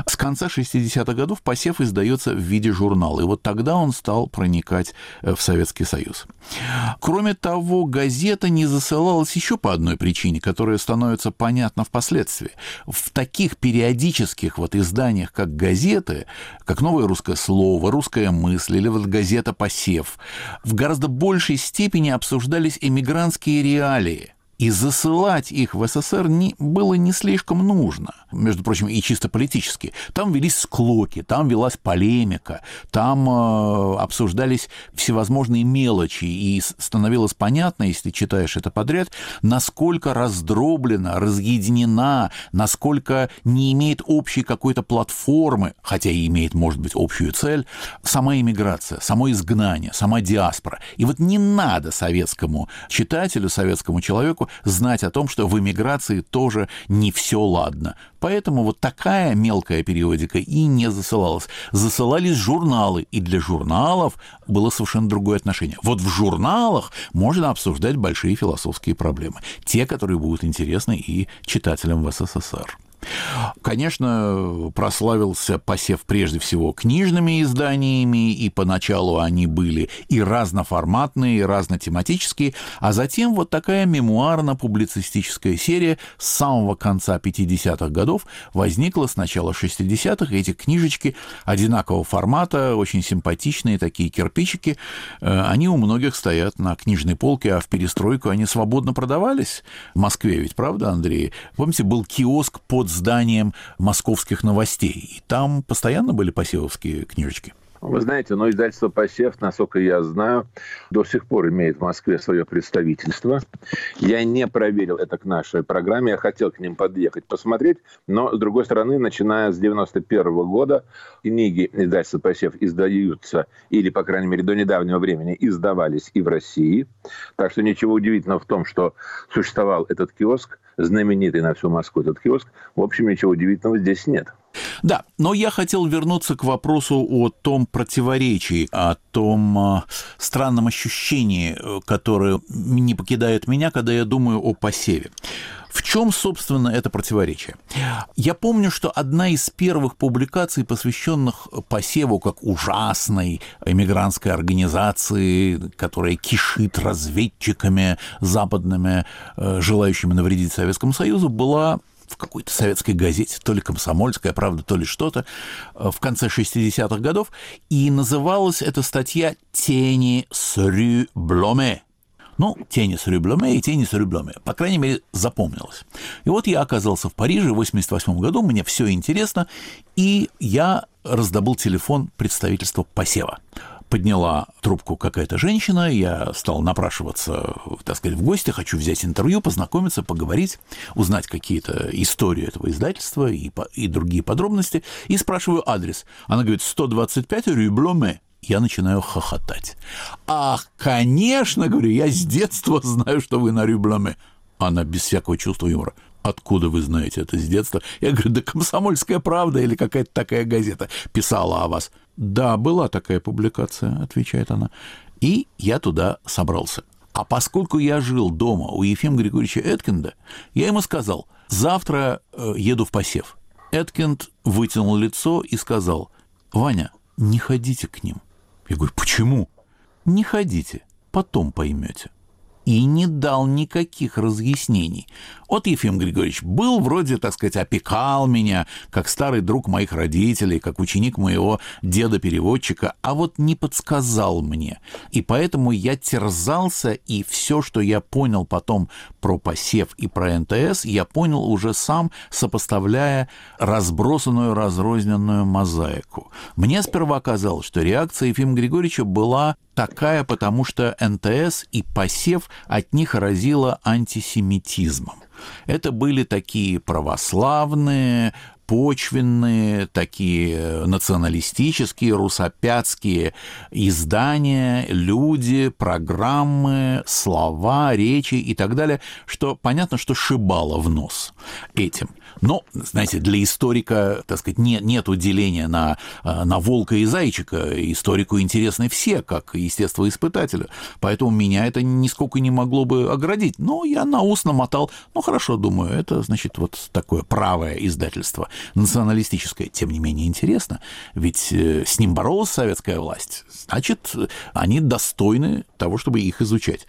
С конца 60-х годов посев издается в виде журнала. И вот тогда он стал проникать э, в Советский Союз. Кроме того, газета не засылалась еще по одной причине, которая становится понятна впоследствии. В таких периодических вот изданиях, как газеты, как «Новое русское слово», «Русская мысль» или вот газета «Посев», в гораздо большей степени обсуждались эмигрантские реалии – и засылать их в СССР не, было не слишком нужно – между прочим, и чисто политические. Там велись склоки, там велась полемика, там э, обсуждались всевозможные мелочи, и становилось понятно, если читаешь это подряд, насколько раздроблена, разъединена, насколько не имеет общей какой-то платформы, хотя и имеет, может быть, общую цель, сама иммиграция, само изгнание, сама диаспора. И вот не надо советскому читателю, советскому человеку знать о том, что в иммиграции тоже не все ладно. Поэтому вот такая мелкая периодика и не засылалась. Засылались журналы, и для журналов было совершенно другое отношение. Вот в журналах можно обсуждать большие философские проблемы, те, которые будут интересны и читателям в СССР. Конечно, прославился посев прежде всего книжными изданиями, и поначалу они были и разноформатные, и разнотематические, а затем вот такая мемуарно-публицистическая серия с самого конца 50-х годов возникла с начала 60-х, эти книжечки одинакового формата, очень симпатичные такие кирпичики, э, они у многих стоят на книжной полке, а в перестройку они свободно продавались в Москве ведь, правда, Андрей? Помните, был киоск под зданием московских новостей. И там постоянно были посевовские книжечки. Вы знаете, но издательство «Посев», насколько я знаю, до сих пор имеет в Москве свое представительство. Я не проверил это к нашей программе, я хотел к ним подъехать, посмотреть, но, с другой стороны, начиная с 91 года, книги издательства «Посев» издаются, или, по крайней мере, до недавнего времени издавались и в России. Так что ничего удивительного в том, что существовал этот киоск, знаменитый на всю Москву этот киоск. В общем, ничего удивительного здесь нет. Да, но я хотел вернуться к вопросу о том противоречии, о том э, странном ощущении, э, которое не покидает меня, когда я думаю о посеве. В чем, собственно, это противоречие? Я помню, что одна из первых публикаций, посвященных посеву как ужасной эмигрантской организации, которая кишит разведчиками западными, э, желающими навредить Советскому Союзу, была в какой-то советской газете, то ли «Комсомольская правда», то ли что-то, э, в конце 60-х годов, и называлась эта статья «Тени с рю Бломе». Ну, тени с Рюблеме и тени с Рюблеме. По крайней мере, запомнилось. И вот я оказался в Париже в 88 году, мне все интересно, и я раздобыл телефон представительства посева подняла трубку какая-то женщина, я стал напрашиваться, так сказать, в гости, хочу взять интервью, познакомиться, поговорить, узнать какие-то истории этого издательства и, и другие подробности, и спрашиваю адрес. Она говорит, 125 Рюбломе. Я начинаю хохотать. Ах, конечно, говорю, я с детства знаю, что вы на Рюбломе. Она без всякого чувства юмора. Откуда вы знаете это с детства? Я говорю, да «Комсомольская правда» или какая-то такая газета писала о вас. Да, была такая публикация, отвечает она. И я туда собрался. А поскольку я жил дома у Ефима Григорьевича Эткинда, я ему сказал, завтра э, еду в посев. Эткинд вытянул лицо и сказал, Ваня, не ходите к ним. Я говорю, почему? Не ходите, потом поймете и не дал никаких разъяснений. Вот Ефим Григорьевич был вроде, так сказать, опекал меня, как старый друг моих родителей, как ученик моего деда-переводчика, а вот не подсказал мне. И поэтому я терзался, и все, что я понял потом про посев и про НТС, я понял уже сам, сопоставляя разбросанную, разрозненную мозаику. Мне сперва казалось, что реакция Ефима Григорьевича была такая, потому что НТС и посев от них разило антисемитизмом. Это были такие православные, почвенные, такие националистические, русопятские издания, люди, программы, слова, речи и так далее, что понятно, что шибало в нос этим. Но, знаете, для историка, так сказать, нет, нет деления на, э, на волка и зайчика. Историку интересны все, как естествоиспытателю. Поэтому меня это нисколько не могло бы оградить. Но я на ус намотал. Ну, хорошо, думаю, это, значит, вот такое правое издательство, националистическое. Тем не менее интересно, ведь э, с ним боролась советская власть. Значит, они достойны того, чтобы их изучать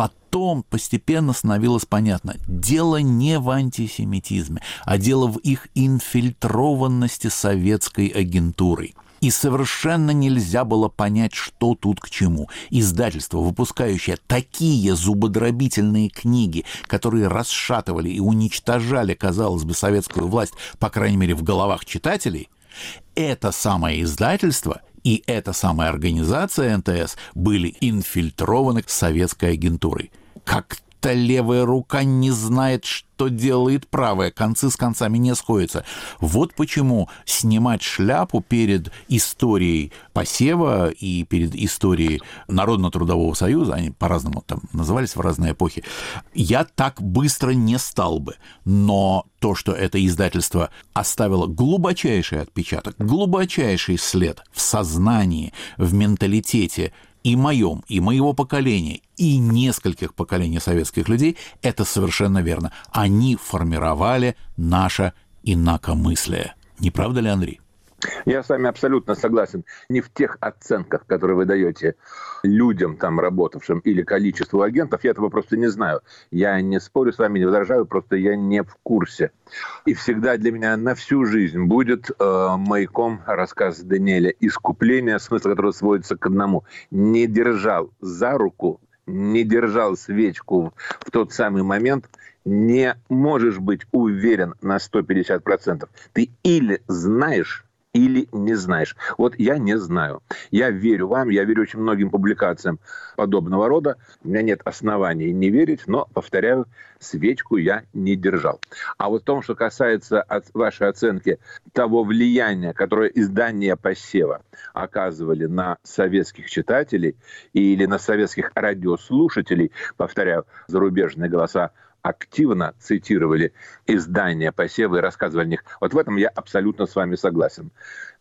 потом постепенно становилось понятно, дело не в антисемитизме, а дело в их инфильтрованности советской агентурой. И совершенно нельзя было понять, что тут к чему. Издательство, выпускающее такие зубодробительные книги, которые расшатывали и уничтожали, казалось бы, советскую власть, по крайней мере, в головах читателей, это самое издательство и эта самая организация НТС были инфильтрованы советской агентурой. Как будто левая рука не знает, что делает правая, концы с концами не сходятся. Вот почему снимать шляпу перед историей посева и перед историей Народно-трудового союза, они по-разному там назывались в разные эпохи, я так быстро не стал бы. Но то, что это издательство оставило глубочайший отпечаток, глубочайший след в сознании, в менталитете и моем, и моего поколения, и нескольких поколений советских людей, это совершенно верно. Они формировали наше инакомыслие. Не правда ли, Андрей? Я с вами абсолютно согласен. Не в тех оценках, которые вы даете людям, там, работавшим, или количеству агентов, я этого просто не знаю. Я не спорю с вами, не возражаю, просто я не в курсе. И всегда для меня на всю жизнь будет э, маяком рассказ Даниэля «Искупление», смысл которого сводится к одному. Не держал за руку, не держал свечку в тот самый момент, не можешь быть уверен на 150%. Ты или знаешь, или не знаешь. Вот я не знаю. Я верю вам, я верю очень многим публикациям подобного рода. У меня нет оснований не верить, но, повторяю, свечку я не держал. А вот в том, что касается от вашей оценки того влияния, которое издания посева оказывали на советских читателей или на советских радиослушателей, повторяю, зарубежные голоса активно цитировали издания посевы и рассказывали о них. Вот в этом я абсолютно с вами согласен.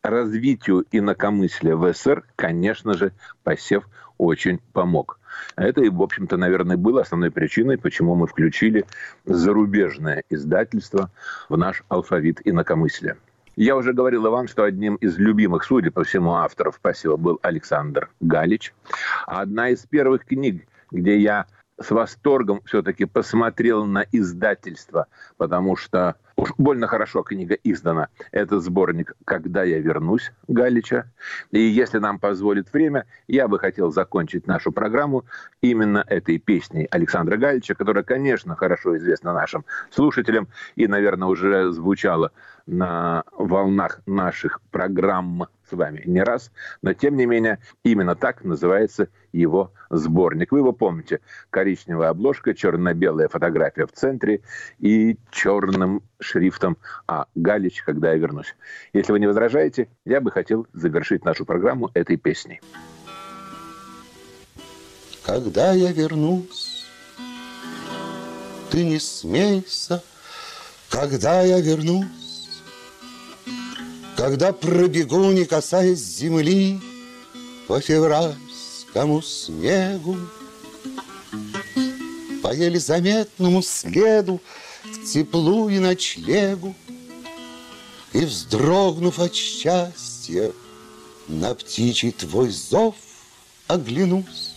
Развитию инакомыслия в СССР, конечно же, посев очень помог. Это, в общем-то, наверное, было основной причиной, почему мы включили зарубежное издательство в наш алфавит инакомыслия. Я уже говорил вам, что одним из любимых, судя по всему, авторов посева был Александр Галич. Одна из первых книг, где я с восторгом все-таки посмотрел на издательство, потому что уж больно хорошо книга издана. Это сборник «Когда я вернусь» Галича. И если нам позволит время, я бы хотел закончить нашу программу именно этой песней Александра Галича, которая, конечно, хорошо известна нашим слушателям и, наверное, уже звучала на волнах наших программ с вами не раз, но тем не менее именно так называется его сборник. Вы его помните. Коричневая обложка, черно-белая фотография в центре и черным шрифтом «А. Галич, когда я вернусь». Если вы не возражаете, я бы хотел завершить нашу программу этой песней. Когда я вернусь, ты не смейся, когда я вернусь, когда пробегу, не касаясь земли, По февральскому снегу, По еле заметному следу К теплу и ночлегу, И, вздрогнув от счастья, На птичий твой зов оглянусь.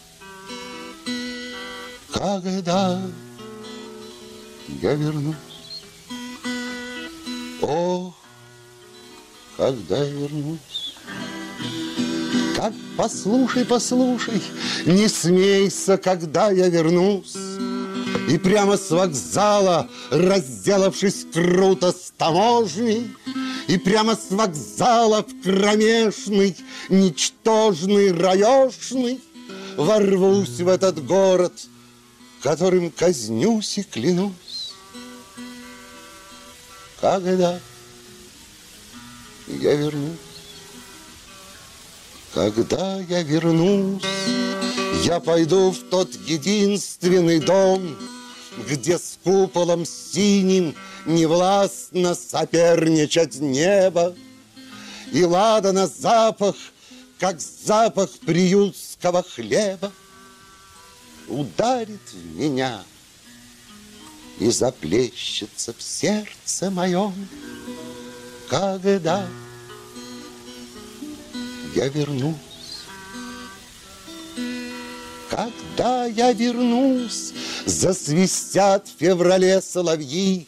Когда я вернусь, Ох, когда я вернусь. Как послушай, послушай, не смейся, когда я вернусь. И прямо с вокзала, разделавшись круто с таможней, И прямо с вокзала в кромешный, ничтожный, раешный, Ворвусь в этот город, которым казнюсь и клянусь. Когда я вернусь. Когда я вернусь, я пойду в тот единственный дом, Где с куполом синим невластно соперничать небо, И ладана запах, как запах приютского хлеба, Ударит в меня и заплещется в сердце моем когда я вернусь. Когда я вернусь, засвистят в феврале соловьи,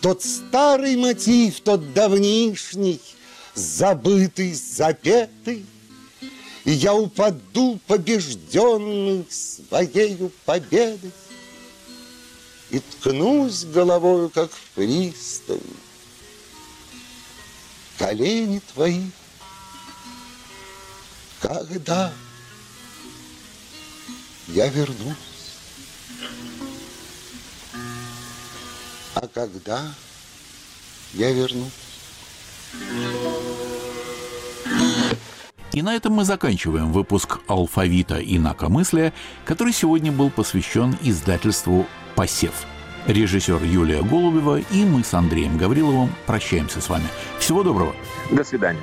Тот старый мотив, тот давнишний, забытый, запетый, И я упаду побежденный своею победой. И ткнусь головою, как в пристань, Колени твои, когда я вернусь. А когда я вернусь? И на этом мы заканчиваем выпуск «Алфавита инакомыслия», который сегодня был посвящен издательству «Посев». Режиссер Юлия Голубева и мы с Андреем Гавриловым прощаемся с вами. Всего доброго. До свидания.